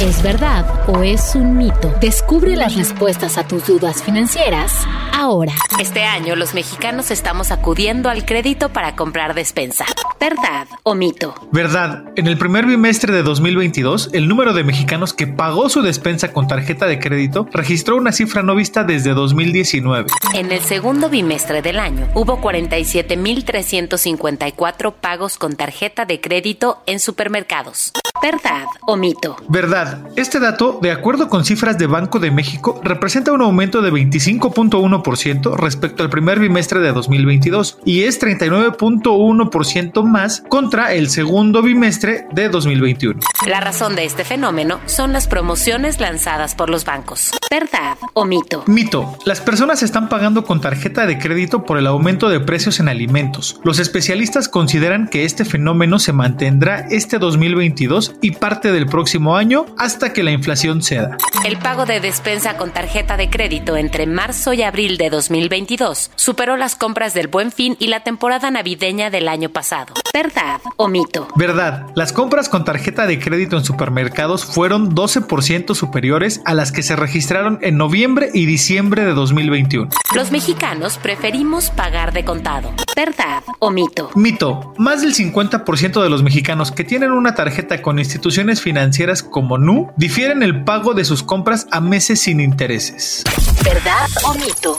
¿Es verdad o es un mito? Descubre las respuestas a tus dudas financieras ahora. Este año los mexicanos estamos acudiendo al crédito para comprar despensa. ¿Verdad o mito? Verdad. En el primer bimestre de 2022, el número de mexicanos que pagó su despensa con tarjeta de crédito registró una cifra no vista desde 2019. En el segundo bimestre del año hubo 47.354 pagos con tarjeta de crédito en supermercados. ¿Verdad o mito? Verdad. Este dato, de acuerdo con cifras de Banco de México, representa un aumento de 25.1% respecto al primer bimestre de 2022 y es 39.1% más contra el segundo bimestre de 2021. La razón de este fenómeno son las promociones lanzadas por los bancos. ¿Verdad o mito? Mito. Las personas están pagando con tarjeta de crédito por el aumento de precios en alimentos. Los especialistas consideran que este fenómeno se mantendrá este 2022 y parte del próximo año hasta que la inflación ceda. El pago de despensa con tarjeta de crédito entre marzo y abril de 2022 superó las compras del Buen Fin y la temporada navideña del año pasado. ¿Verdad o mito? Verdad. Las compras con tarjeta de crédito en supermercados fueron 12% superiores a las que se registraron en noviembre y diciembre de 2021. Los mexicanos preferimos pagar de contado. ¿Verdad o mito? Mito. Más del 50% de los mexicanos que tienen una tarjeta con instituciones financieras como NU difieren el pago de sus compras a meses sin intereses. ¿Verdad o mito?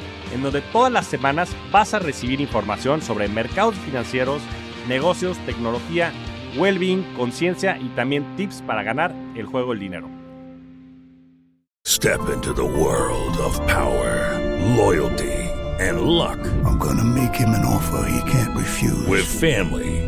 en donde todas las semanas vas a recibir información sobre mercados financieros, negocios, tecnología, well-being, conciencia y también tips para ganar el juego del dinero. Step into the world of power, loyalty, and luck. I'm gonna make him an offer he can't refuse. With family,